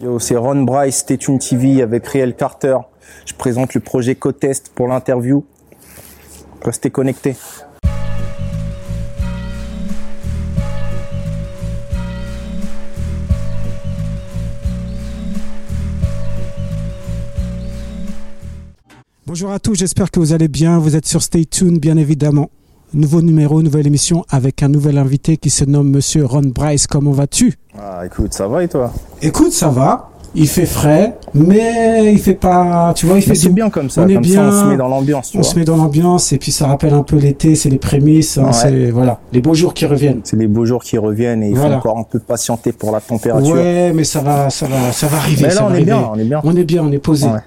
Yo, c'est Ron Bryce, Tétune TV avec Riel Carter. Je présente le projet Cotest pour l'interview. Restez connectés. Bonjour à tous, j'espère que vous allez bien. Vous êtes sur Stay Tuned, bien évidemment. Nouveau numéro, nouvelle émission avec un nouvel invité qui se nomme Monsieur Ron Bryce. Comment vas-tu? Ah, écoute, ça va et toi? Écoute, ça va. Il fait frais, mais il fait pas. Tu vois, il fait. C'est bien comme ça, On est comme bien. ça on se met dans l'ambiance, On vois. se met dans l'ambiance et puis ça rappelle un peu l'été. C'est les prémices. hein, Ouais. voilà, les beaux jours qui reviennent. C'est les beaux jours qui reviennent et il Voilà. faut encore un peu patienter pour la température. Ouais, mais ça va, ça va, ça va arriver. Mais ça là, on va est bien, arriver. on est bien. On est bien, on est posé. Ouais.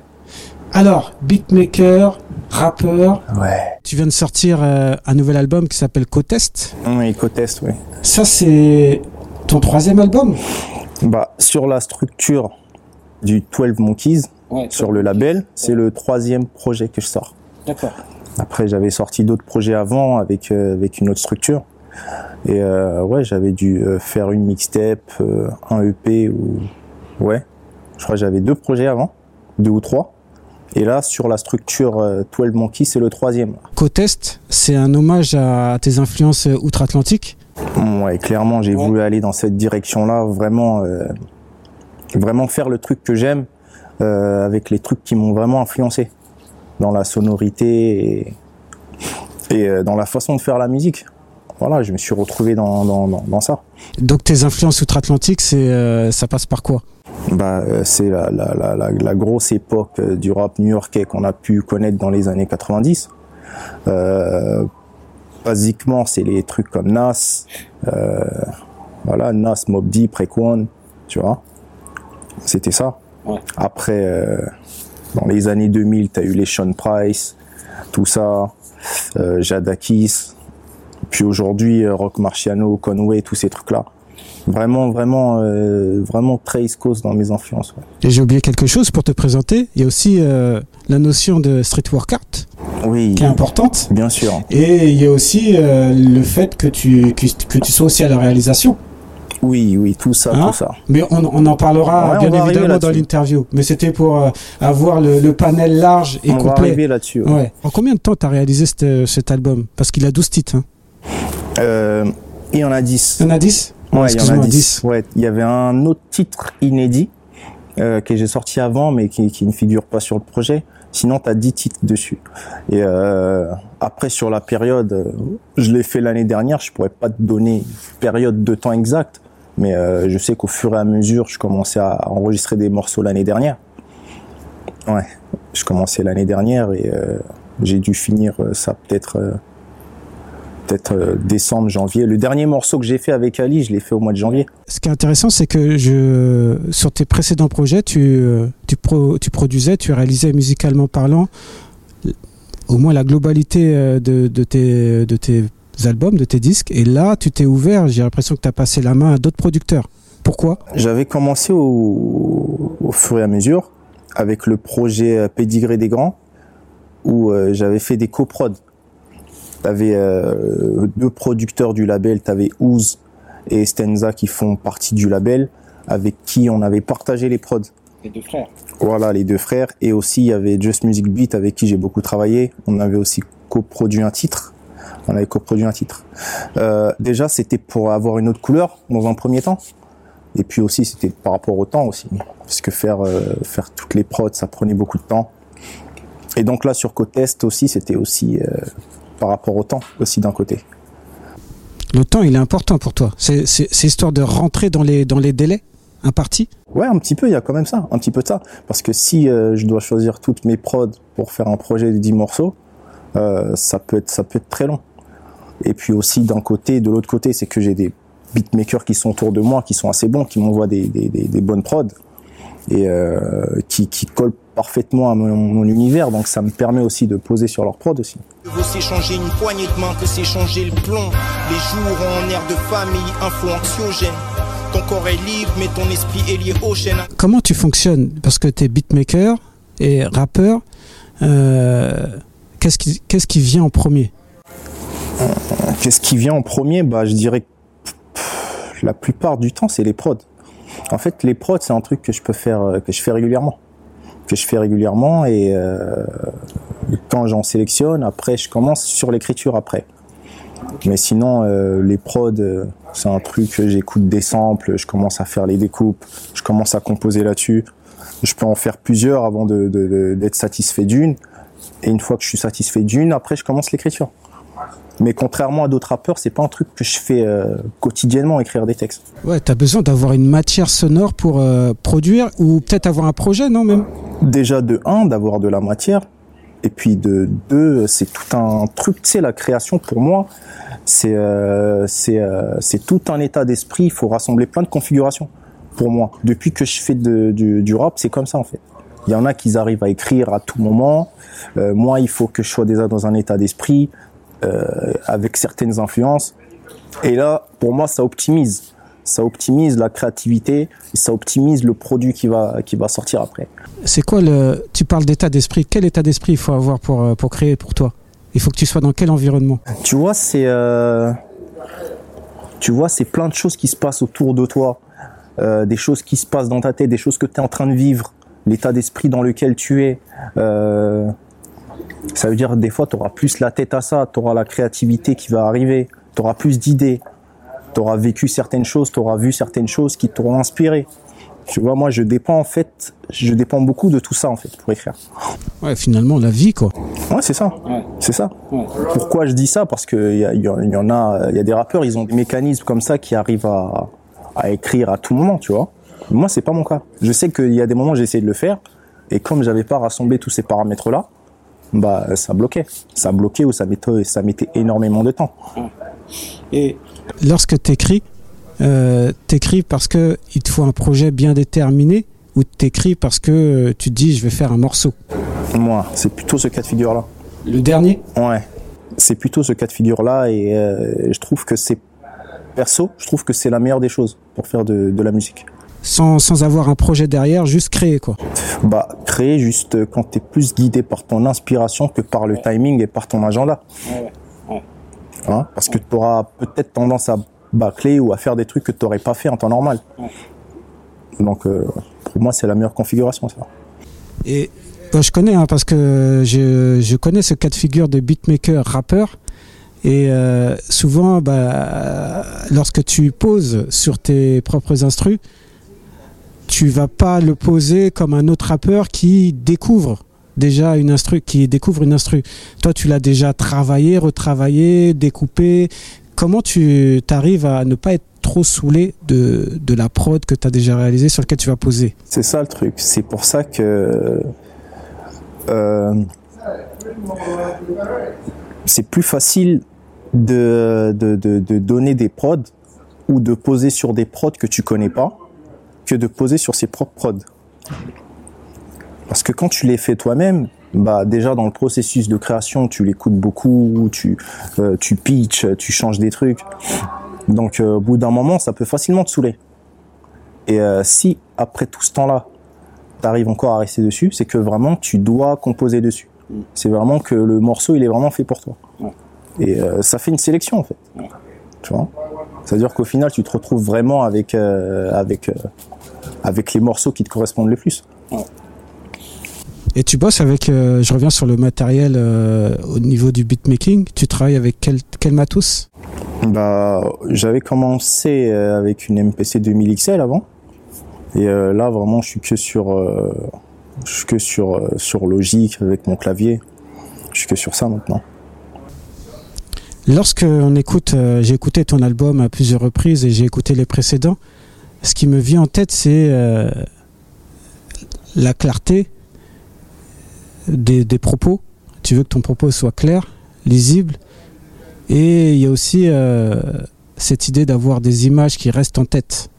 Alors, beatmaker, rappeur. Ouais. Tu viens de sortir euh, un nouvel album qui s'appelle Cotest. Oui, Cotest, oui. Ça, c'est ton troisième album? Bah, sur la structure du 12 Monkeys, sur le label, c'est le troisième projet que je sors. D'accord. Après, j'avais sorti d'autres projets avant avec euh, avec une autre structure. Et euh, ouais, j'avais dû euh, faire une mixtape, euh, un EP ou ouais. Je crois que j'avais deux projets avant, deux ou trois. Et là, sur la structure euh, 12 Monkey, c'est le troisième. Cotest, c'est un hommage à tes influences euh, outre-Atlantique. Ouais, clairement, j'ai Ouais. voulu aller dans cette direction-là, vraiment, euh, vraiment faire le truc que j'aime euh, avec les trucs qui m'ont vraiment influencé dans la sonorité et, et euh, dans la façon de faire la musique. Voilà, je me suis retrouvé dans, dans, dans, dans ça. Donc tes influences outre-Atlantique, c'est euh, ça passe par quoi? Bah, euh, c'est la, la, la, la, la grosse époque euh, du rap new-yorkais qu'on a pu connaître dans les années 90. Euh, basiquement, c'est les trucs comme Nas, euh, voilà, Nas, Mob Deep, Raekwon, tu vois. C'était ça. Ouais. Après, euh, dans les années 2000, t'as eu les Sean Price, tout ça, euh, Jadakis, puis aujourd'hui, euh, Rock Marciano, Conway, tous ces trucs-là. Vraiment, vraiment, euh, vraiment très East Coast dans mes influences. ouais. Et j'ai oublié quelque chose pour te présenter. Il y a aussi euh, la notion de street workout Oui, qui est importante. bien sûr. Et il y a aussi euh, le fait que tu, que, que tu sois aussi à la réalisation. Oui, oui, tout ça, Hein tout ça. Mais on, on en parlera Ouais, on bien va évidemment dans l'interview. Mais c'était pour avoir le, le panel large et On va complet. arriver là-dessus. ouais. En combien de temps t'as réalisé cet, cet album? Parce qu'il a 12 titres. Hein. Euh, il y en a 10. Il y en a 10 Ouais, il y en a Excuse-moi, 10. Ouais, il y avait un autre titre inédit euh, que j'ai sorti avant, mais qui, qui ne figure pas sur le projet. Sinon, tu as 10 titres dessus. Et euh, après, sur la période, je l'ai fait l'année dernière. Je pourrais pas te donner une période de temps exacte, mais euh, je sais qu'au fur et à mesure, je commençais à enregistrer des morceaux l'année dernière. Ouais, je commençais l'année dernière et j'ai dû finir ça peut-être peut-être euh, décembre, janvier. Le dernier morceau que j'ai fait avec Ali, je l'ai fait au mois de janvier. Ce qui est intéressant, c'est que je, sur tes précédents projets, tu, euh, tu, pro- tu produisais, tu réalisais musicalement parlant au moins la globalité euh, de, de, tes, de tes albums, de tes disques. Et là, tu t'es ouvert, j'ai l'impression que tu as passé la main à d'autres producteurs. Pourquoi? J'avais commencé au, au fur et à mesure avec le projet Pédigré des Grands où euh, j'avais fait des coprods. T'avais euh, deux producteurs du label, t'avais Ouz et Stenza qui font partie du label avec qui on avait partagé les prods. Les deux frères. Voilà, les deux frères. Et aussi, il y avait Just Music Beat avec qui j'ai beaucoup travaillé. On avait aussi coproduit un titre. On avait coproduit un titre. Euh, déjà, c'était pour avoir une autre couleur dans un premier temps. Et puis aussi, c'était par rapport au temps aussi. Parce que faire, euh, faire toutes les prods, ça prenait beaucoup de temps. Et donc là, sur Cotest aussi, c'était aussi euh, par rapport au temps aussi d'un côté. Le temps, il est important pour toi. C'est histoire de rentrer dans les, dans les délais impartis Ouais, un petit peu, il y a quand même ça, un petit peu de ça. Parce que si euh, je dois choisir toutes mes prods pour faire un projet de 10 morceaux, euh, ça peut être ça peut être très long. Et puis aussi d'un côté, de l'autre côté, c'est que j'ai des beatmakers qui sont autour de moi, qui sont assez bons, qui m'envoient des, des, des, des bonnes prods et euh, qui, qui collent parfaitement à mon, mon univers. Donc ça me permet aussi de poser sur leur prod aussi. vaut s'échanger une poignée de main que s'échanger le plomb. Les jours en air de famille, info anxiogène. Ton corps est libre, mais ton esprit est lié aux chaînes. Comment tu fonctionnes? Parce que tu es beatmaker et rappeur. Euh, Qu'est-ce qui, qu'est-ce qui vient en premier? Qu'est-ce qui vient en premier? Bah, je dirais que pff, la plupart du temps, c'est les prods. En fait, les prods, c'est un truc que je peux faire, euh, que je fais régulièrement, que je fais régulièrement et euh, quand j'en sélectionne, après, je commence sur l'écriture après. Mais sinon, euh, les prods, euh, c'est un truc j'écoute des samples, je commence à faire les découpes, je commence à composer là-dessus. Je peux en faire plusieurs avant d'être satisfait d'une. Et une fois que je suis satisfait d'une, après, je commence l'écriture. Mais contrairement à d'autres rappeurs, c'est pas un truc que je fais quotidiennement, écrire des textes. Ouais, t'as besoin d'avoir une matière sonore pour produire ou peut-être avoir un projet, non même? Déjà de un, d'avoir de la matière, et puis de deux, c'est tout un truc. Tu sais, la création pour moi, c'est euh, c'est euh, c'est tout un état d'esprit. Il faut rassembler plein de configurations. Pour moi, depuis que je fais du, du rap, c'est comme ça en fait. Il y en a qui arrivent à écrire à tout moment. Euh, moi, il faut que je sois déjà dans un état d'esprit euh, avec certaines influences. Et là, pour moi, ça optimise. Ça optimise la créativité ça optimise le produit qui va qui va sortir après. C'est quoi le Tu parles d'état d'esprit. Quel état d'esprit il faut avoir pour euh, pour créer pour toi? Il faut que tu sois dans quel environnement? Tu vois, c'est euh, tu vois, c'est plein de choses qui se passent autour de toi, euh, des choses qui se passent dans ta tête, des choses que tu es en train de vivre, l'état d'esprit dans lequel tu es. Euh, ça veut dire des fois tu auras plus la tête à ça, tu auras la créativité qui va arriver, tu auras plus d'idées, tu auras vécu certaines choses, tu auras vu certaines choses qui t'auront inspiré. Tu vois, moi je dépends en fait, je dépends beaucoup de tout ça en fait pour écrire. Ouais, finalement la vie quoi. Ouais, c'est ça. C'est ça. Pourquoi je dis ça? Parce que il y, a- il y en- il y en a, il y a des rappeurs, ils ont des mécanismes comme ça qui arrivent à, à écrire à tout moment, tu vois. Moi, c'est pas mon cas. Je sais qu'il y a des moments où j'ai essayé de le faire, et comme j'avais pas rassemblé tous ces paramètres-là, bah ça bloquait. Ça bloquait ou ça mettait, ça mettait énormément de temps. Et lorsque t'écris, euh, t'écris parce que il te faut un projet bien déterminé ou t'écris parce que euh, tu te dis je vais faire un morceau? Moi, c'est plutôt ce cas de figure-là. Le dernier? Ouais, c'est plutôt ce cas de figure-là, et euh, je trouve que c'est perso, je trouve que c'est la meilleure des choses pour faire de, de la musique. sans, sans avoir un projet derrière, juste créer quoi. Bah, créer juste quand tu es plus guidé par ton inspiration que par le timing et par ton agenda. Hein, parce que tu auras peut-être tendance à bâcler ou à faire des trucs que tu n'aurais pas fait en temps normal. Donc, euh, pour moi, c'est la meilleure configuration, ça. Et bah, je connais hein, parce que je, je connais ce cas de figure de beatmaker rappeur. Et euh, souvent, bah, lorsque tu poses sur tes propres instrus, tu vas pas le poser comme un autre rappeur qui découvre déjà une instru, qui découvre une instru. Toi, tu l'as déjà travaillé, retravaillé, découpé. Comment tu arrives à ne pas être trop saoulé de, de la prod que tu as déjà réalisée sur laquelle tu vas poser? C'est ça le truc. C'est pour ça que euh, c'est plus facile de, de, de, donner des prods ou de poser sur des prods que tu connais pas que de poser sur ses propres prods. Parce que quand tu les fais toi-même, bah déjà dans le processus de création, tu l'écoutes beaucoup, tu euh, tu pitches, tu changes des trucs. Donc euh, au bout d'un moment, ça peut facilement te saouler. Et euh, si après tout ce temps-là, tu arrives encore à rester dessus, c'est que vraiment tu dois composer dessus. C'est vraiment que le morceau, il est vraiment fait pour toi. Et ça fait une sélection en fait. Tu vois? C'est-à-dire qu'au final, tu te retrouves vraiment avec avec avec les morceaux qui te correspondent le plus. Et tu bosses avec, euh, je reviens sur le matériel euh, au niveau du beatmaking, tu travailles avec quel, quel matos? Bah, j'avais commencé euh, avec une MPC 2000 XL avant. Et euh, là, vraiment, je suis que sur, je suis que sur, sur Logic avec mon clavier. Je suis que sur ça maintenant. Lorsque on écoute, j'ai écouté ton album à plusieurs reprises et j'ai écouté les précédents, ce qui me vient en tête, c'est la clarté des, propos. Tu veux que ton propos soit clair, lisible, et il y a aussi euh, cette idée d'avoir des images qui restent en tête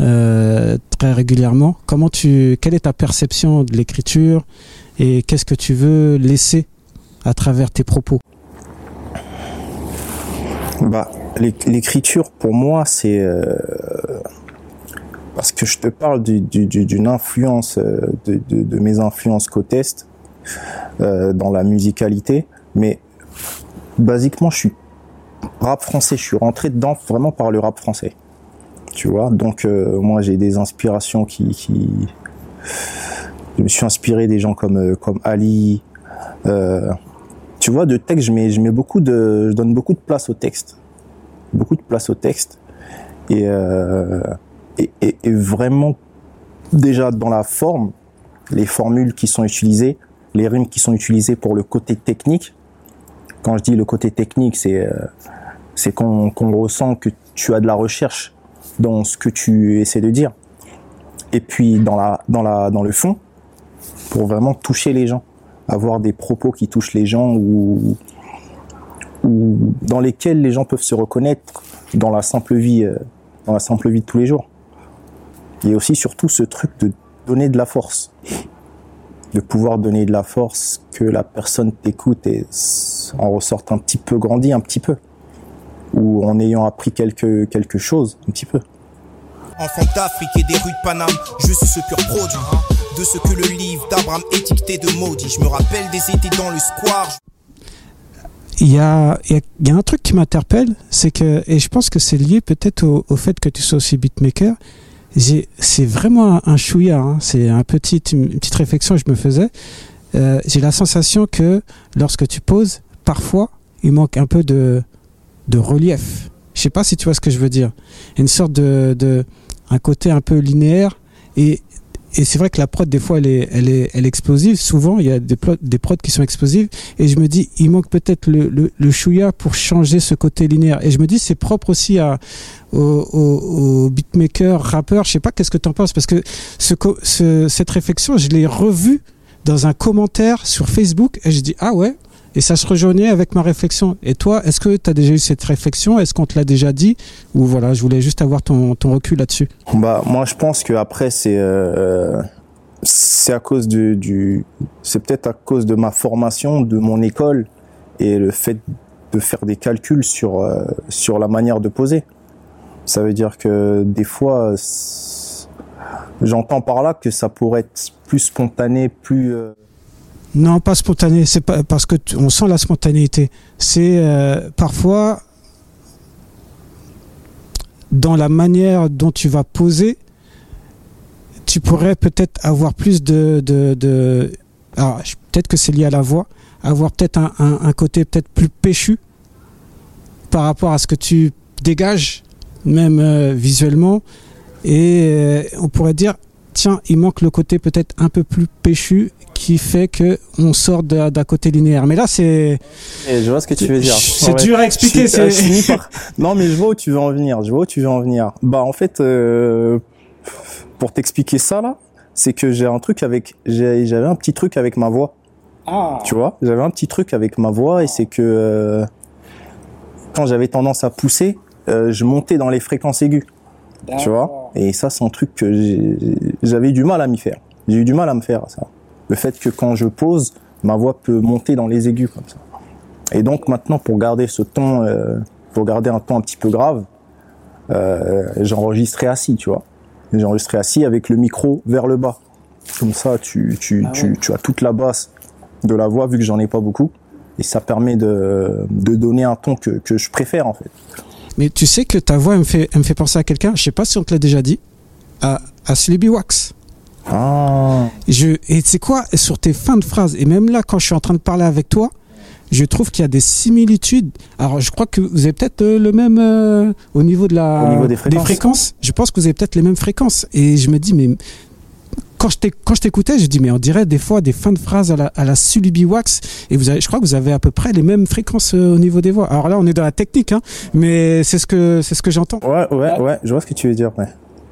euh, très régulièrement. Comment tu, quelle est ta perception de l'écriture et qu'est-ce que tu veux laisser à travers tes propos? Bah, l'é- l'écriture pour moi, c'est euh, parce que je te parle du- du- du- d'une influence de, mes influences côte est euh, dans la musicalité, mais basiquement, je suis rap français. Je suis rentré dedans vraiment par le rap français. Tu vois, donc euh, moi j'ai des inspirations qui, qui, je me suis inspiré des gens comme euh, comme Ali. Tu vois, de texte, je mets je mets beaucoup de, je donne beaucoup de place au texte, beaucoup de place au texte, et, et, et vraiment déjà dans la forme, les formules qui sont utilisées, les rimes qui sont utilisées pour le côté technique. Quand je dis le côté technique, c'est c'est qu'on ressent que tu as de la recherche dans ce que tu essaies de dire. Et puis dans le fond, pour vraiment toucher les gens, avoir des propos qui touchent les gens ou ou dans lesquels les gens peuvent se reconnaître dans la simple vie euh, dans la simple vie de tous les jours. Il y a aussi surtout ce truc de donner de la force, de pouvoir donner de la force, que la personne t'écoute et en ressorte un petit peu grandi, un petit peu ou en ayant appris quelque, quelque chose, un petit peu. Enfant d'Afrique et des rues de Paname, je suis ce pur produit de ce que le livre d'Abraham étiqueté de maudit. Je me rappelle des étés dans le square. Il y a, il y a un truc qui m'interpelle, c'est que, et je pense que c'est lié peut-être au, au, fait que tu sois aussi beatmaker, c'est vraiment un, chouïa, hein, c'est un petit, une petite réflexion que je me faisais. Euh, j'ai la sensation que lorsque tu poses, parfois, il manque un peu de, de relief. Je sais pas si tu vois ce que je veux dire. Une sorte de, de un côté un peu linéaire et et c'est vrai que la prod des fois elle est elle est elle est explosive. Souvent il y a des plots, des prods qui sont explosives. Et je me dis il manque peut-être le, le, le chouïa pour changer ce côté linéaire. Et je me dis c'est propre aussi à aux, aux, aux beatmakers rappeurs je sais pas qu'est-ce que tu en penses? Parce que ce, ce cette réflexion je l'ai revue dans un commentaire sur Facebook et je dis ah ouais et ça se rejoignait avec ma réflexion. Et toi, est-ce que tu as déjà eu cette réflexion? Est-ce qu'on te l'a déjà dit? Ou voilà, je voulais juste avoir ton, ton recul là-dessus. Bah, moi, je pense que après, c'est euh, c'est à cause du, du c'est peut-être à cause de ma formation, de mon école et le fait de faire des calculs sur euh, sur la manière de poser. Ça veut dire que des fois, j'entends par là que ça pourrait être plus spontané, plus euh non, pas spontané. C'est parce que on sent la spontanéité. C'est euh, parfois dans la manière dont tu vas poser, tu pourrais peut-être avoir plus de, de, alors peut-être que c'est lié à la voix, avoir peut-être un, côté peut-être plus péchu par rapport à ce que tu dégages, même euh, visuellement, et euh, on pourrait dire tiens, il manque le côté peut-être un peu plus péchu qui fait que on sort d'un côté linéaire. Mais là, c'est. Je vois ce que tu veux dire. C'est dur à expliquer. Par... Non, mais je vois où tu veux en venir. Je vois où tu veux en venir. Bah, en fait, euh... pour t'expliquer ça là, c'est que j'ai un truc avec, j'avais un petit truc avec ma voix. Ah. Tu vois, j'avais un petit truc avec ma voix et c'est que euh... quand j'avais tendance à pousser, euh, je montais dans les fréquences aiguës. Tu vois. Et ça, c'est un truc que j'avais du mal à m'y faire. J'ai eu du mal à me faire ça le fait que quand je pose, ma voix peut monter dans les aigus comme ça. Et donc maintenant, pour garder ce ton, euh, pour garder un ton un petit peu grave, euh, j'enregistrais assis, tu vois. J'enregistrais assis avec le micro vers le bas. Comme ça, tu, tu, ah tu, tu as toute la basse de la voix vu que j'en ai pas beaucoup. Et ça permet de, de donner un ton que, que je préfère en fait. Mais tu sais que ta voix elle me fait, elle me fait penser à quelqu'un, je sais pas si on te l'a déjà dit, à, à Sleepy Wax. Ah. Je, et c'est quoi sur tes fins de phrases et même là quand je suis en train de parler avec toi, je trouve qu'il y a des similitudes. Alors je crois que vous avez peut-être euh, le même euh, au niveau de la au niveau des fréquences. des fréquences. Je pense que vous avez peut-être les mêmes fréquences et je me dis mais quand je t'écoutais, je dis mais on dirait des fois des fins de phrases à la à la Sulubi Wax et vous avez, je crois que vous avez à peu près les mêmes fréquences euh, au niveau des voix. Alors là on est dans la technique hein, mais c'est ce que c'est ce que j'entends. Ouais ouais ouais, je vois ce que tu veux dire ouais.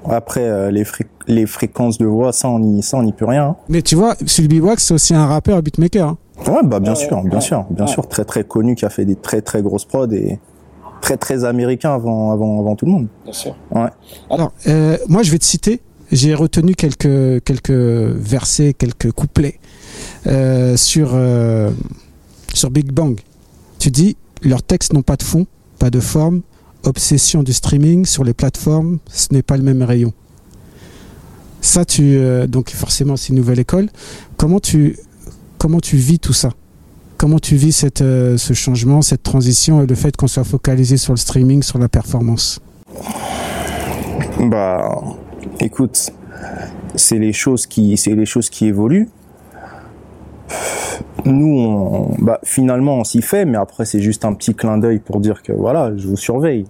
Après, euh, les, fré les fréquences de voix, ça, on y, ça, on y peut rien. Hein. Mais tu vois, Sylvie Wax, c'est aussi un rappeur, un beatmaker. Hein. Ouais, bah bien sûr, bien sûr, bien sûr, très très connu, qui a fait des très très grosses prods et très très américain avant avant avant tout le monde. Bien sûr. Ouais. Alors, euh, moi, je vais te citer. J'ai retenu quelques quelques versets, quelques couplets euh, sur euh, sur Big Bang. Tu dis leurs textes n'ont pas de fond, pas de forme, obsession du streaming sur les plateformes, ce n'est pas le même rayon. Ça, tu euh, donc forcément c'est une nouvelle école. Comment tu comment tu vis tout ça? Comment tu vis cette ce changement, cette transition et le fait qu'on soit focalisé sur le streaming, sur la performance? Bah, écoute, c'est les choses qui, c'est les choses qui évoluent. Nous, on, bah, finalement, on s'y fait, mais après, c'est juste un petit clin d'œil pour dire que voilà, je vous surveille.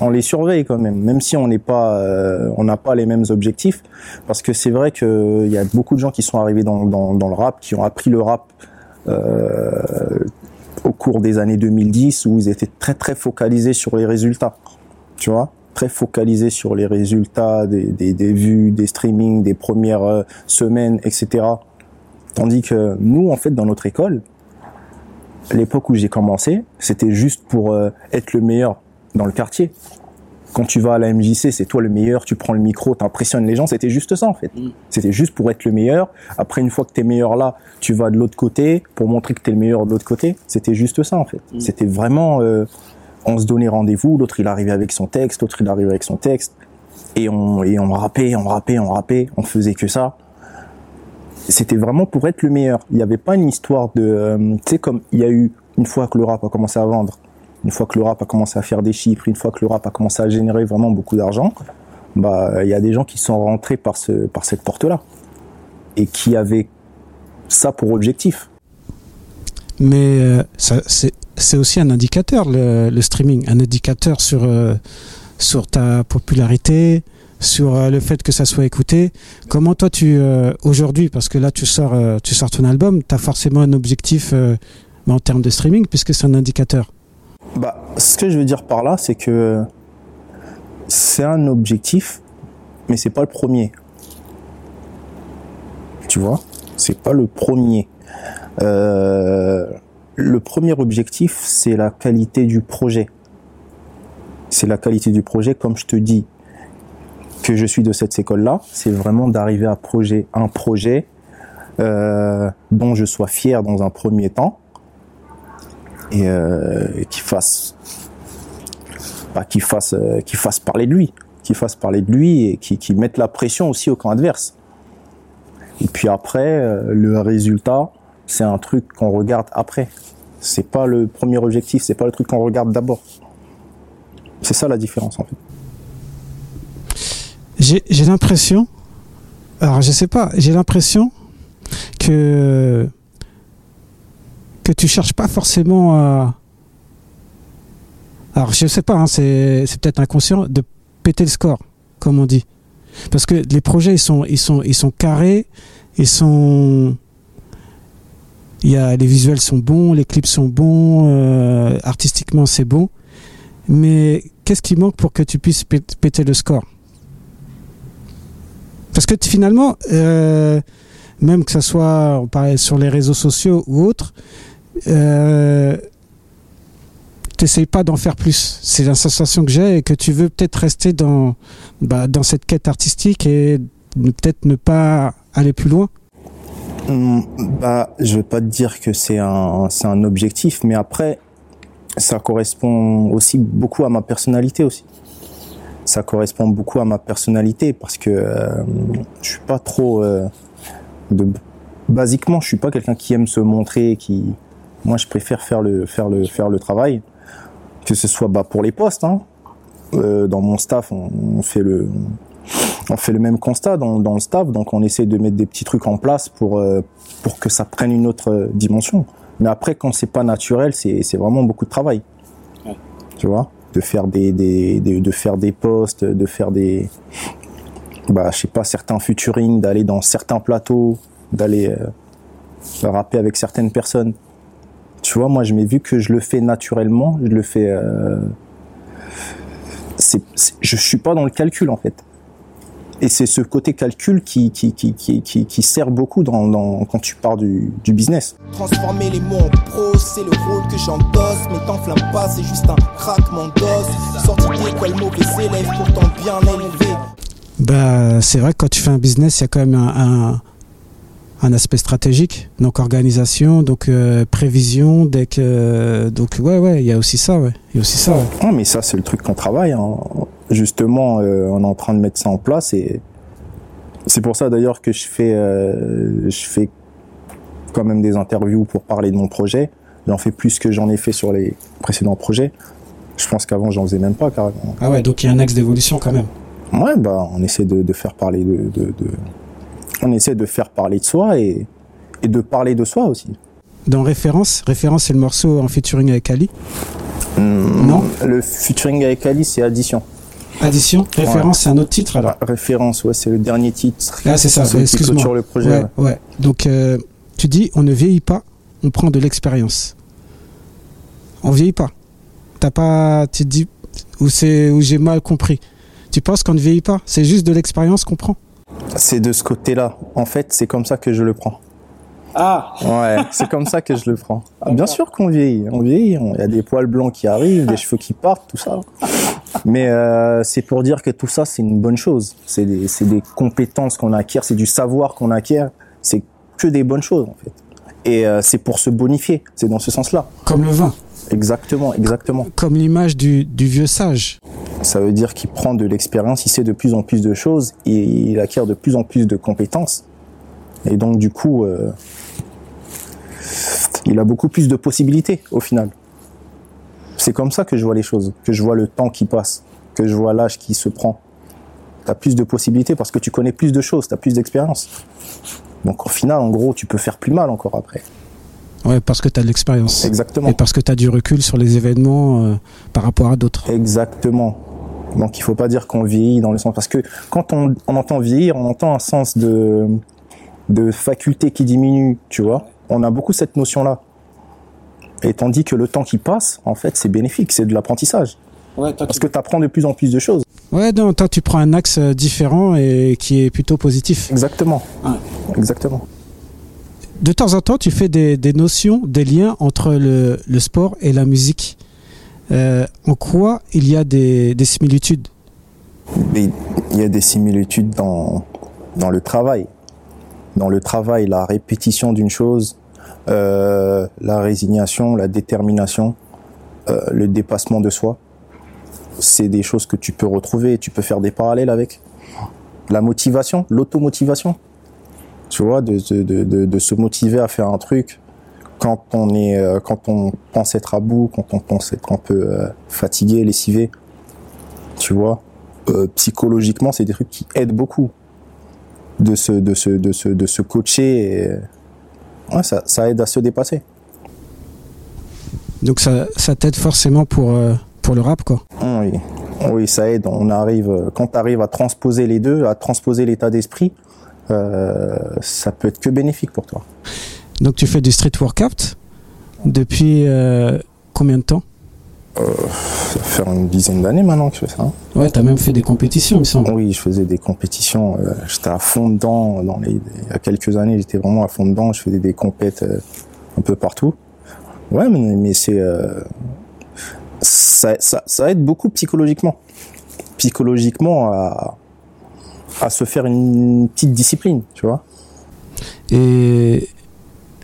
On les surveille quand même, même si on n'est pas, euh, on n'a pas les mêmes objectifs, parce que c'est vrai qu'il y a beaucoup de gens qui sont arrivés dans, dans, dans le rap, qui ont appris le rap euh, au cours des années 2010, où ils étaient très très focalisés sur les résultats, tu vois? Très focalisés sur les résultats des, des, des vues, des streamings, des premières euh, semaines, etc. Tandis que nous, en fait, dans notre école, l'époque où j'ai commencé, c'était juste pour euh, être le meilleur dans le quartier. Quand tu vas à la MJC, c'est toi le meilleur, tu prends le micro, t'impressionnes les gens, c'était juste ça en fait. C'était juste pour être le meilleur. Après, une fois que t'es meilleur là, tu vas de l'autre côté pour montrer que t'es le meilleur de l'autre côté. C'était juste ça en fait. C'était vraiment, euh, on se donnait rendez-vous, l'autre il arrivait avec son texte, l'autre il arrivait avec son texte, et on, et on rappait, on rappait, on rappait, on faisait que ça c'était vraiment pour être le meilleur. Il n'y avait pas une histoire de, euh, tu sais, comme il y a eu une fois que le rap a commencé à vendre, une fois que le rap a commencé à faire des chiffres, une fois que le rap a commencé à générer vraiment beaucoup d'argent, bah il y a des gens qui sont rentrés par ce, par cette porte-là et qui avaient ça pour objectif. Mais euh, ça, c'est, c'est aussi un indicateur le, le streaming, un indicateur sur euh, sur ta popularité, sur euh, le fait que ça soit écouté. Comment toi tu euh, aujourd'hui, parce que là tu sors euh, tu sors ton album, tu as forcément un objectif en termes de streaming puisque c'est un indicateur? Bah, ce que je veux dire par là, c'est que c'est un objectif, mais c'est pas le premier. Tu vois, c'est pas le premier. Euh, le premier objectif, c'est la qualité du projet. C'est la qualité du projet, comme je te dis, que je suis de cette école-là, c'est vraiment d'arriver à projet, un projet euh, dont je sois fier dans un premier temps et euh, qui fasse, bah, euh, qui fasse parler de lui, qui fasse parler de lui et qui, qui mette la pression aussi au camp adverse. Et puis après, le résultat, c'est un truc qu'on regarde après. C'est pas le premier objectif, c'est pas le truc qu'on regarde d'abord. C'est ça la différence en fait. J'ai l'impression, alors je sais pas, j'ai l'impression que que tu cherches pas forcément à, alors je sais pas, hein, c'est c'est peut-être inconscient de péter le score, comme on dit, parce que les projets ils sont ils sont ils sont carrés, ils sont il y a les visuels sont bons, les clips sont bons, euh, artistiquement c'est bon, mais qu'est-ce qui manque pour que tu puisses pét- péter le score? Parce que finalement, euh, même que ça soit sur les réseaux sociaux ou autres, euh, t'essayes pas d'en faire plus. C'est la sensation que j'ai et que tu veux peut-être rester dans, bah, dans cette quête artistique et peut-être ne pas aller plus loin. Hum, Bah, je vais pas te dire que c'est un, c'est un objectif, mais après, ça correspond aussi beaucoup à ma personnalité aussi. Ça correspond beaucoup à ma personnalité parce que euh, je suis pas trop euh, de basiquement, je suis pas quelqu'un qui aime se montrer, qui moi je préfère faire le faire le faire le travail, que ce soit bah pour les postes. Hein. Euh, dans mon staff, on, on fait le on fait le même constat dans, dans le staff, donc on essaie de mettre des petits trucs en place pour euh, pour que ça prenne une autre euh, dimension. Mais après, quand c'est pas naturel, c'est c'est vraiment beaucoup de travail. Tu vois, de faire des, des, des- de faire des posts, de faire des bah je sais pas certains featuring, d'aller dans certains plateaux, d'aller euh, rapper avec certaines personnes. Tu vois, moi je m'ai vu que je le fais naturellement, je le fais. Euh, c'est- je suis pas dans le calcul en fait. Et c'est ce côté calcul qui, qui, qui, qui, qui, qui sert beaucoup dans, dans, quand tu pars du, du business. Transformer les mots en prose, c'est le rôle que j'endosse. Mais t'enflamme pas, c'est juste un craquement d'os. Sorti d'école, mauvais élève, pourtant bien élevé. Bah, c'est vrai que quand tu fais un business, il y a quand même un, un, un aspect stratégique, donc organisation, donc euh, prévision, dès que, euh, donc ouais, ouais, il y a aussi ça, ouais, il y a aussi ça. ouais. Ah, mais ça, c'est le truc qu'on travaille. hein. Justement, euh, on est en train de mettre ça en place et c'est pour ça d'ailleurs que je fais, euh, je fais quand même des interviews pour parler de mon projet. J'en fais plus que j'en ai fait sur les précédents projets. Je pense qu'avant, j'en faisais même pas carrément. Ah ouais, donc il y a un axe d'évolution quand même. Ouais, bah, on essaie de, de faire parler de, de, de- on essaie de faire parler de soi et, et de parler de soi aussi. Dans Référence, Référence c'est le morceau en featuring avec Ali. Non? Le featuring avec Ali, c'est Addition. Addition, Référence c'est un autre titre alors. Référence, ouais, c'est le dernier titre. Ah c'est ça, excuse-moi. clôture le projet. Ouais, ouais. ouais. Donc euh, tu dis on ne vieillit pas, on prend de l'expérience. On vieillit pas. T'as pas, tu dis ou c'est où j'ai mal compris. Tu penses qu'on ne vieillit pas, c'est juste de l'expérience qu'on prend? C'est de ce côté-là. En fait, c'est comme ça que je le prends. Ah. Ouais, c'est comme ça que je le prends. Ah, Bien sûr qu'on vieillit, on vieillit. on- Il y a des poils blancs qui arrivent, des cheveux qui partent, tout ça. Mais euh, c'est pour dire que tout ça, c'est une bonne chose. C'est des, compétences qu'on acquiert, c'est du savoir qu'on acquiert. C'est que des bonnes choses en fait. Et euh, c'est pour se bonifier. C'est dans ce sens-là. Comme le vin, Exactement, exactement. comme l'image du, du vieux sage. Ça veut dire qu'il prend de l'expérience, il sait de plus en plus de choses et il acquiert de plus en plus de compétences. Et donc du coup, euh, il a beaucoup plus de possibilités au final. C'est comme ça que je vois les choses, que je vois le temps qui passe, que je vois l'âge qui se prend. Tu as plus de possibilités parce que tu connais plus de choses, tu as plus d'expérience. Donc au final, en gros, tu peux faire plus mal encore après. Ouais, parce que tu as de l'expérience. Exactement. Et parce que tu as du recul sur les événements euh, par rapport à d'autres. Exactement. Donc il faut pas dire qu'on vieillit dans le sens parce que quand on, on entend vieillir, on entend un sens de de faculté qui diminue, tu vois. On a beaucoup cette notion-là. Et tandis que le temps qui passe, en fait, c'est bénéfique, c'est de l'apprentissage. Parce que tu apprends de plus en plus de choses. Ouais, non, toi tu prends un axe euh, différent et qui est plutôt positif. Exactement. Ouais. Exactement. De temps en temps, tu fais des, des notions, des liens entre le, le sport et la musique. Euh, en quoi il y a des, des similitudes? Mais il y a des similitudes dans, dans le travail. Dans le travail, la répétition d'une chose, euh, la résignation, la détermination, euh, le dépassement de soi, c'est des choses que tu peux retrouver et tu peux faire des parallèles avec. La motivation, l'automotivation. Tu vois, de, de, de, de, se motiver à faire un truc quand on est, euh, quand on pense être à bout, quand on pense être un peu euh, fatigué, lessivé. Tu vois, euh, psychologiquement, c'est des trucs qui aident beaucoup de se, de se, de se, de se coacher. Ouais, ça, ça aide à se dépasser. Donc ça, ça t'aide forcément pour, euh, pour le rap, quoi. Oui, oui, ça aide. On arrive, quand tu arrives à transposer les deux, à transposer l'état d'esprit, euh, ça peut être que bénéfique pour toi. Donc tu fais du street workout depuis euh, combien de temps? Ça fait faire une dizaine d'années maintenant que je fais ça. hein. Ouais, t'as même fait des compétitions, il me semble. Oui, je faisais des compétitions. euh, j'étais à fond dedans. Dans les, il y a quelques années, j'étais vraiment à fond dedans. Je faisais des compètes euh, un peu partout. Ouais, mais, mais c'est euh, ça, ça, ça aide beaucoup psychologiquement. Psychologiquement à, à se faire une petite discipline, tu vois. Et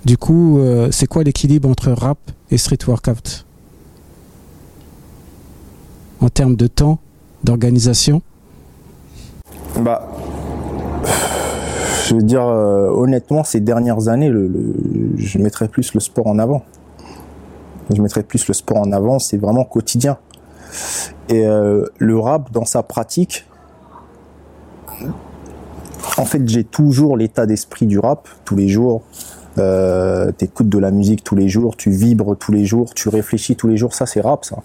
du coup, euh, c'est quoi l'équilibre entre rap et street workout? En termes de temps, d'organisation Bah, je veux dire euh, honnêtement, ces dernières années, je mettrais plus le sport en avant. Je mettrais plus le sport en avant. C'est vraiment quotidien. Et euh, le rap, dans sa pratique, en fait, j'ai toujours l'état d'esprit du rap tous les jours. Euh, T'écoutes de la musique tous les jours, tu vibres tous les jours, tu réfléchis tous les jours. Ça, c'est rap, ça.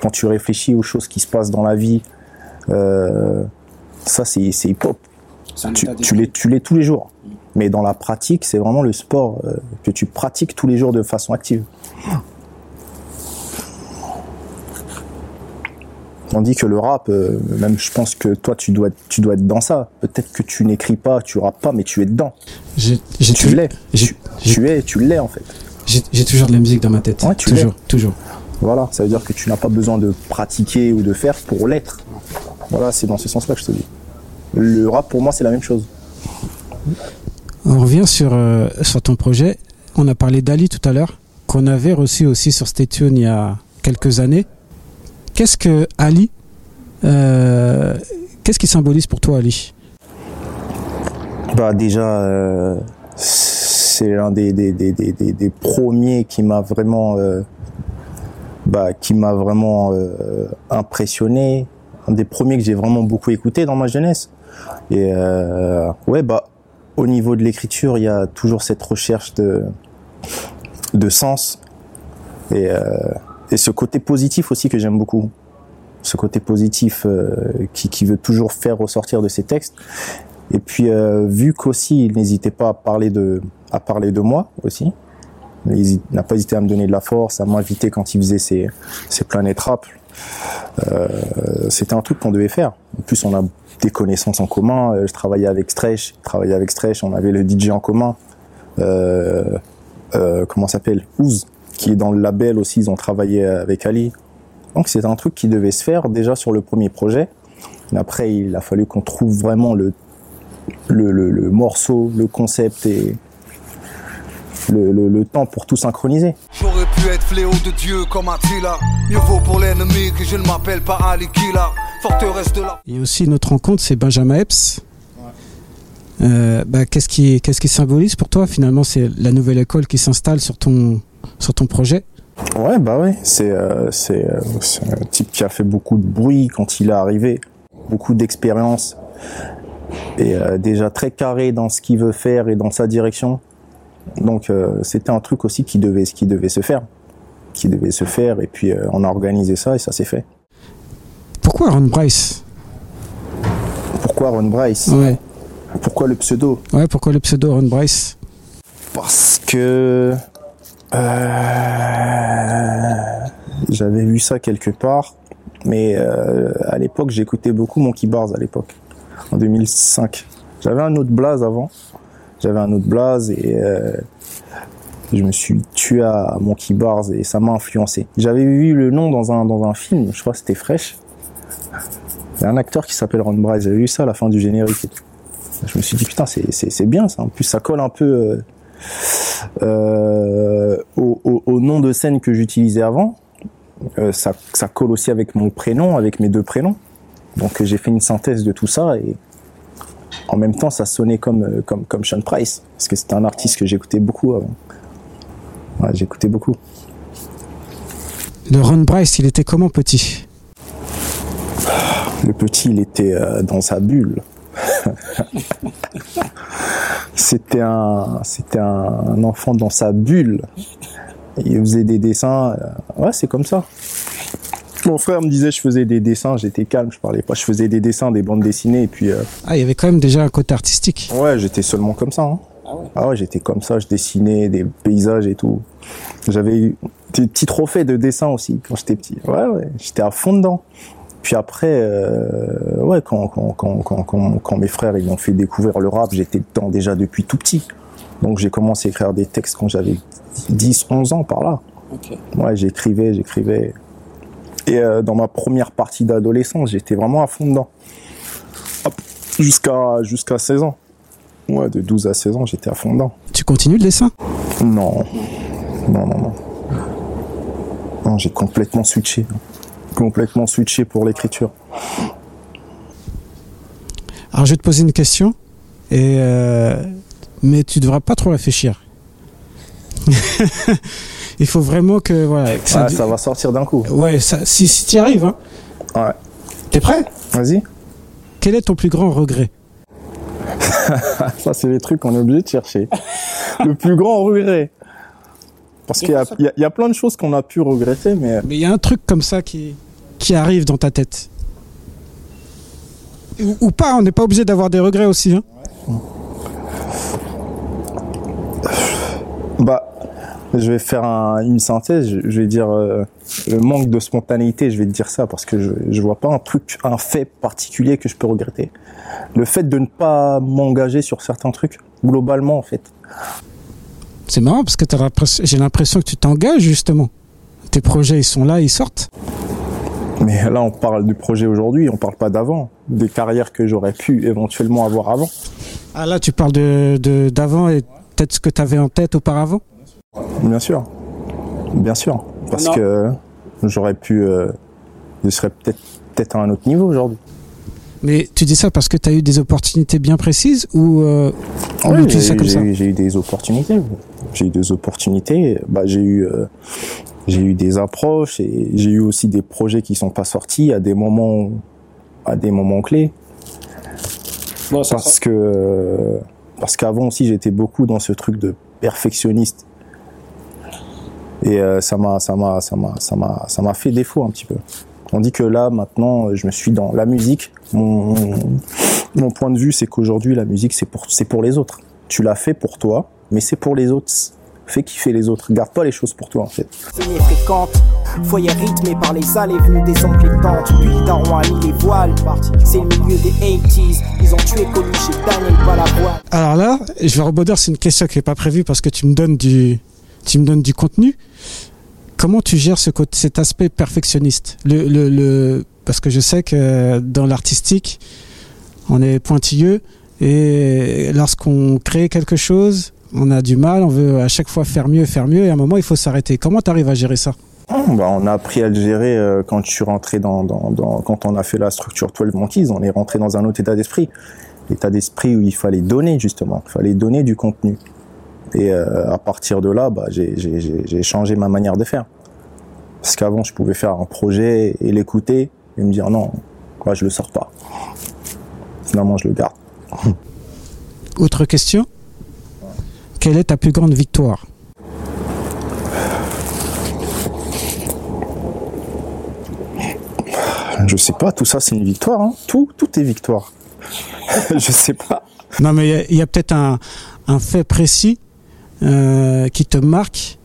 Quand tu réfléchis aux choses qui se passent dans la vie, euh, ça, c'est c'est hip-hop. Tu, tu l'es tu l'es tous les jours. Mais dans la pratique, c'est vraiment le sport euh, que tu pratiques tous les jours de façon active. Tandis que le rap, euh, même je pense que toi, tu dois, tu dois être dans ça. Peut-être que tu n'écris pas, tu rappes pas, mais tu es dedans. Tu l'es. Tu, es, tu l'es en fait. J'ai j'ai toujours de la musique dans ma tête. Ouais, tu toujours, toujours. Voilà, ça veut dire que tu n'as pas besoin de pratiquer ou de faire pour l'être. Voilà, c'est dans ce sens-là que je te dis. Le rap, pour moi, c'est la même chose. On revient sur, euh, sur ton projet. On a parlé d'Ali tout à l'heure, qu'on avait reçu aussi sur Stay Tune il y a quelques années. Qu'est-ce que Ali euh, Qu'est-ce qui symbolise pour toi Ali Bah déjà, euh, c'est l'un des, des, des, des, des- des premiers qui m'a vraiment, euh, bah, qui m'a vraiment euh, impressionné, un des premiers que j'ai vraiment beaucoup écouté dans ma jeunesse. Et euh, ouais, bah, au niveau de l'écriture, il y a toujours cette recherche de, de sens et, euh, et ce côté positif aussi que j'aime beaucoup. Ce côté positif euh, qui, qui veut toujours faire ressortir de ses textes. Et puis, euh, vu qu'aussi, il n'hésitait pas à parler de, à parler de moi aussi. Il n'a pas hésité à me donner de la force, à m'inviter quand il faisait ses, ses planètes rap. Euh, c'était un truc qu'on devait faire. En plus, on a des connaissances en commun. Euh, Je travaillais avec Stretch, je travaillais avec Stretch, on avait le DJ en commun. Euh, euh, comment s'appelle? Ouz, qui est dans le label aussi, ils ont travaillé avec Ali. Donc c'est un truc qui devait se faire déjà sur le premier projet. Après, il a fallu qu'on trouve vraiment le, le, le, le morceau, le concept et le, le, le temps pour tout synchroniser. J'aurais pu être fléau de Dieu comme Attila. Mieux vaut pour l'ennemi que je ne m'appelle pas Ali Kila. Forteresse de la. Il y a aussi notre rencontre, c'est Benjamin Epps. Euh, bah, qu'est-ce qui qu'est-ce qui symbolise pour toi finalement c'est la nouvelle école qui s'installe sur ton sur ton projet? Ouais, bah ouais, c'est euh, c'est euh, c'est un type qui a fait beaucoup de bruit quand il est arrivé, beaucoup d'expérience et euh, déjà très carré dans ce qu'il veut faire et dans sa direction. Donc euh, c'était un truc aussi qui devait qui devait se faire, qui devait se faire et puis euh, on a organisé ça et ça s'est fait. Pourquoi Ron Bryce Pourquoi Ron Bryce Ouais. Pourquoi le pseudo? Ouais, pourquoi le pseudo Ron Bryce Parce que euh, j'avais vu ça quelque part, mais euh, à l'époque j'écoutais beaucoup Monkey Bars à l'époque, en 2005. J'avais un autre blaze avant, j'avais un autre blaze et euh, je me suis tué à Monkey Bars et ça m'a influencé. J'avais vu le nom dans un dans un film, je crois que c'était Fresh. Il y a un acteur qui s'appelle Ron Bryce, j'avais vu ça à la fin du générique et tout. Je me suis dit putain c'est bien ça. En plus ça colle un peu euh, euh, au, au, nom de scène que j'utilisais avant. Ça, ça colle aussi avec mon prénom, avec mes deux prénoms. Donc j'ai fait une synthèse de tout ça et en même temps ça sonnait comme euh, comme comme Sean Price parce que c'était un artiste que j'écoutais beaucoup avant. Ouais, j'écoutais beaucoup. Le Ron Bryce, il était comment petit? Le petit, il était euh, dans sa bulle. c'était un, c'était un enfant dans sa bulle. Il faisait des dessins. euh, ouais, c'est comme ça. Mon frère me disait je faisais des dessins, j'étais calme, je parlais pas. Je faisais des dessins, des bandes dessinées, et puis euh, Ah, il y avait quand même déjà un côté artistique. ouais, j'étais seulement comme ça. Hein. Ah ouais, j'étais comme ça, je dessinais des paysages et tout. J'avais eu des petits trophées de dessin aussi quand j'étais petit. Ouais, ouais, j'étais à fond dedans. Puis après, euh, ouais, quand, quand, quand, quand, quand, quand mes frères ils m'ont fait découvrir le rap, j'étais dedans déjà depuis tout petit. Donc j'ai commencé à écrire des textes quand j'avais 10, 11 ans par là. Ouais, j'écrivais, j'écrivais. Et euh, dans ma première partie d'adolescence, j'étais vraiment à fond dedans. Jusqu'à 16 ans. Ouais, de 12 à 16 ans, j'étais à fond dedans. Tu continues le dessin? Non. Non, non, non. Non, j'ai complètement switché. Complètement switché pour l'écriture. Alors, je vais te poser une question, et euh, mais tu devras pas trop réfléchir. il faut vraiment que voilà. que ça, Ouais, ça va sortir d'un coup. Ouais, ça- si, si tu y arrives, hein. Ouais. T'es prêt? Vas-y. Quel est ton plus grand regret? Ça, c'est les trucs qu'on est obligé de chercher. Le plus grand regret. Parce qu'il y, y a- il y a plein de choses qu'on a pu regretter, mais Mais il y a un truc comme ça qui, qui arrive dans ta tête. Ou, ou pas, on n'est pas obligé d'avoir des regrets aussi. Hein. Bah, je vais faire un- une synthèse. Je, je vais dire euh, le manque de spontanéité. Je vais te dire ça parce que je, je vois pas un truc, un fait particulier que je peux regretter. Le fait de ne pas m'engager sur certains trucs, globalement en fait. C'est marrant parce que j'ai l'impression que tu t'engages justement. Tes projets, ils sont là, ils sortent. Mais là, on parle du projet aujourd'hui. On parle pas d'avant, des carrières que j'aurais pu éventuellement avoir avant. Ah là, tu parles de de- d'avant et peut-être ce que tu avais en tête auparavant? Bien sûr, bien sûr, parce Non. que j'aurais pu, euh, je serais peut-être peut-être à un autre niveau aujourd'hui. Mais tu dis ça parce que tu as eu des opportunités bien précises ou euh, on Oui, utilise j'ai ça eu- comme ça eu, j'ai eu des opportunités. J'ai eu des opportunités. Bah, j'ai eu, euh, j'ai eu des approches et j'ai eu aussi des projets qui sont pas sortis à des moments à des moments clés. parce que parce qu'avant aussi j'étais beaucoup dans ce truc de perfectionniste et euh, ça m'a ça m'a ça m'a ça m'a ça m'a fait défaut un petit peu. On dit que là maintenant je me suis dans la musique. Mon mon point de vue c'est qu'aujourd'hui la musique c'est pour c'est pour les autres. Tu l'as fait pour toi, mais c'est pour les autres fais kiffer les autres. Garde pas les choses pour toi en fait. fréquente, foyer rythmé par les allées venues des oncles et tantes. Puis Daron a mis les voiles, c'est le milieu des 80s. Ils ont tué Coluche et Daniel Balavoine. Alors là, je vais rebondir, c'est une question qui n'est pas prévue parce que tu me donnes du, tu me donnes du contenu. Comment tu gères ce, cet aspect perfectionniste? Le, Parce que je sais que dans l'artistique, on est pointilleux et lorsqu'on crée quelque chose, on a du mal, on veut à chaque fois faire mieux, faire mieux, et à un moment, il faut s'arrêter. Comment tu arrives à gérer ça? Bah, on a appris à le gérer euh, quand je suis rentré dans, quand on a fait la structure 12 Monkeys, on est rentré dans un autre état d'esprit. L'état d'esprit où il fallait donner, justement. Il fallait donner du contenu. Et euh, à partir de là, bah, j'ai changé ma manière de faire. Parce qu'avant, je pouvais faire un projet et l'écouter et me dire non, quoi, je le sors pas. Finalement, je le garde. Autre question quelle est ta plus grande victoire? Je sais pas, tout ça c'est une victoire. Hein. Tout, tout est victoire. je sais pas. Non, mais il y a, peut-être un, fait précis euh, qui te marque,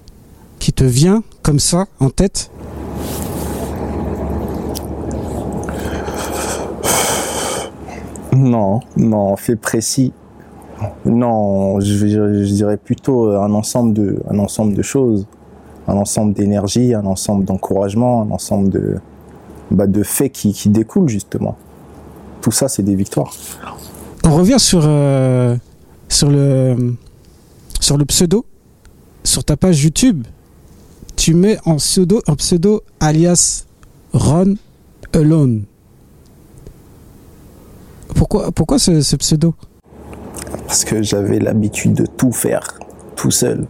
qui te vient comme ça en tête. Non, non, fait précis. Non, je, dirais plutôt un ensemble de, un ensemble de choses, un ensemble d'énergie, un ensemble d'encouragement, un ensemble de, bah, de faits qui, qui découlent justement. Tout ça, c'est des victoires. On revient sur euh, sur le sur le pseudo, sur ta page YouTube. Tu mets en pseudo un pseudo alias Ron Alone. Pourquoi pourquoi ce pseudo? Parce que j'avais l'habitude de tout faire tout seul.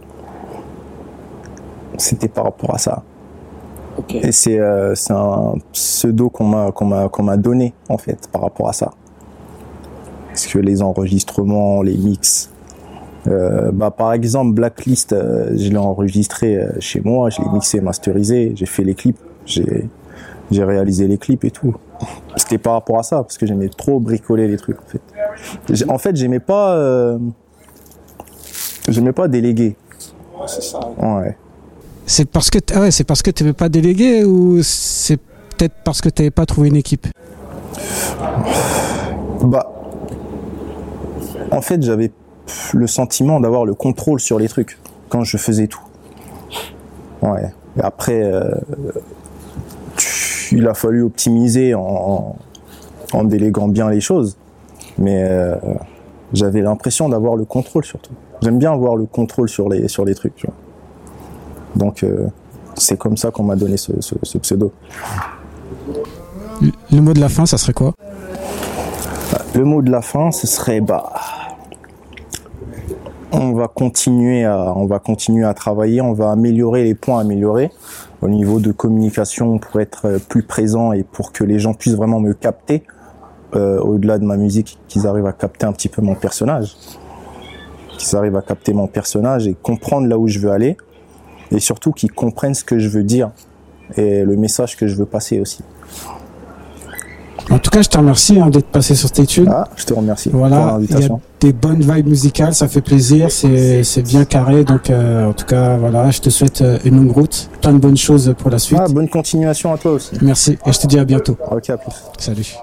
C'était par rapport à ça. Et c'est euh, un pseudo qu'on m'a qu'on m'a donné en fait par rapport à ça. Parce que les enregistrements, les mix, euh, bah par exemple Blacklist, euh, je l'ai enregistré euh, chez moi, je l'ai mixé, masterisé, j'ai fait les clips, j'ai j'ai réalisé les clips et tout. C'était par rapport à ça parce que j'aimais trop bricoler les trucs en fait. En fait, j'aimais pas, euh, j'aimais pas déléguer. c'est ça. Ouais. C'est parce que, ah ouais, c'est parce que tu pas déléguer ou c'est peut-être parce que tu n'avais pas trouvé une équipe? Bah, en fait, j'avais le sentiment d'avoir le contrôle sur les trucs quand je faisais tout. Ouais. Après, euh, il a fallu optimiser en, en déléguant bien les choses mais euh, j'avais l'impression d'avoir le contrôle surtout. J'aime bien avoir le contrôle sur les sur les trucs. Tu vois. Donc euh, c'est comme ça qu'on m'a donné ce, ce, pseudo. Le mot de la fin, ça serait quoi? Le mot de la fin, ce serait bah on va continuer à travailler, on va améliorer les points améliorés au niveau de communication pour être plus présent et pour que les gens puissent vraiment me capter euh, au-delà de ma musique, qu'ils arrivent à capter un petit peu mon personnage, qu'ils arrivent à capter mon personnage et comprendre là où je veux aller, et surtout qu'ils comprennent ce que je veux dire et le message que je veux passer aussi. En tout cas, je te remercie hein, d'être passé sur cette étude. Ah, je te remercie voilà. Il y a des bonnes vibes musicales, ça fait plaisir, c'est bien carré. Donc, euh, en tout cas, voilà, je te souhaite euh, une longue route, plein de bonnes choses pour la suite. Ah, bonne continuation à toi aussi. Merci, et je te dis à bientôt. Ok, à plus. Salut.